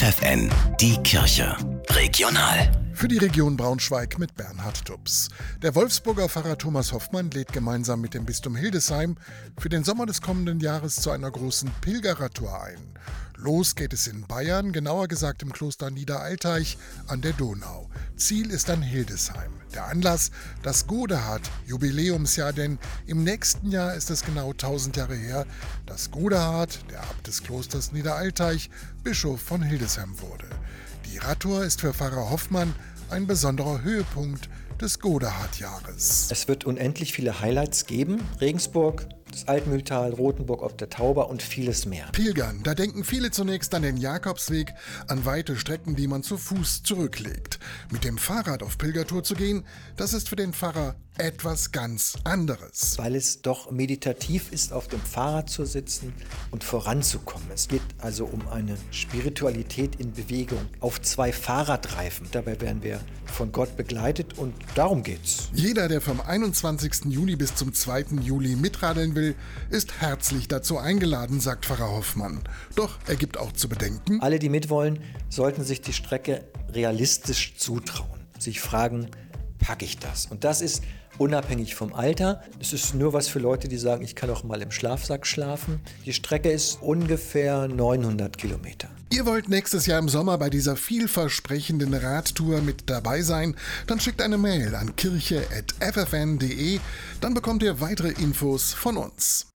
FFN, die Kirche. Regional. Für die Region Braunschweig mit Bernhard Tubbs. Der Wolfsburger Pfarrer Thomas Hoffmann lädt gemeinsam mit dem Bistum Hildesheim für den Sommer des kommenden Jahres zu einer großen Pilgerradtour ein. Los geht es in Bayern, genauer gesagt im Kloster Niederalteich an der Donau. Ziel ist dann Hildesheim. Der Anlass das Godehard Jubiläumsjahr, denn im nächsten Jahr ist es genau 1000 Jahre her, dass Godehard, der Abt des Klosters Niederalteich, Bischof von Hildesheim wurde. Die Radtour ist für Pfarrer Hoffmann ein besonderer Höhepunkt des Godehard-Jahres. Es wird unendlich viele Highlights geben. Regensburg, das Altmühltal, Rothenburg auf der Tauber und vieles mehr. Pilgern, da denken viele zunächst an den Jakobsweg, an weite Strecken, die man zu Fuß zurücklegt. Mit dem Fahrrad auf Pilgertour zu gehen, das ist für den Pfarrer etwas ganz anderes. Weil es doch meditativ ist, auf dem Fahrrad zu sitzen und voranzukommen. Es geht also um eine Spiritualität in Bewegung auf zwei Fahrradreifen. Dabei werden wir von Gott begleitet und darum geht's. Jeder, der vom 21. Juni bis zum 2. Juli mitradeln will, ist herzlich dazu eingeladen, sagt Pfarrer Hoffmann. Doch er gibt auch zu bedenken, Alle, die mitwollen, sollten sich die Strecke realistisch zutrauen. Sich fragen, packe ich das? Und das ist unabhängig vom Alter. Es ist nur was für Leute, die sagen, ich kann auch mal im Schlafsack schlafen. Die Strecke ist ungefähr 900 Kilometer. Ihr wollt nächstes Jahr im Sommer bei dieser vielversprechenden Radtour mit dabei sein? Dann schickt eine Mail an kirche.ffn.de, dann bekommt ihr weitere Infos von uns.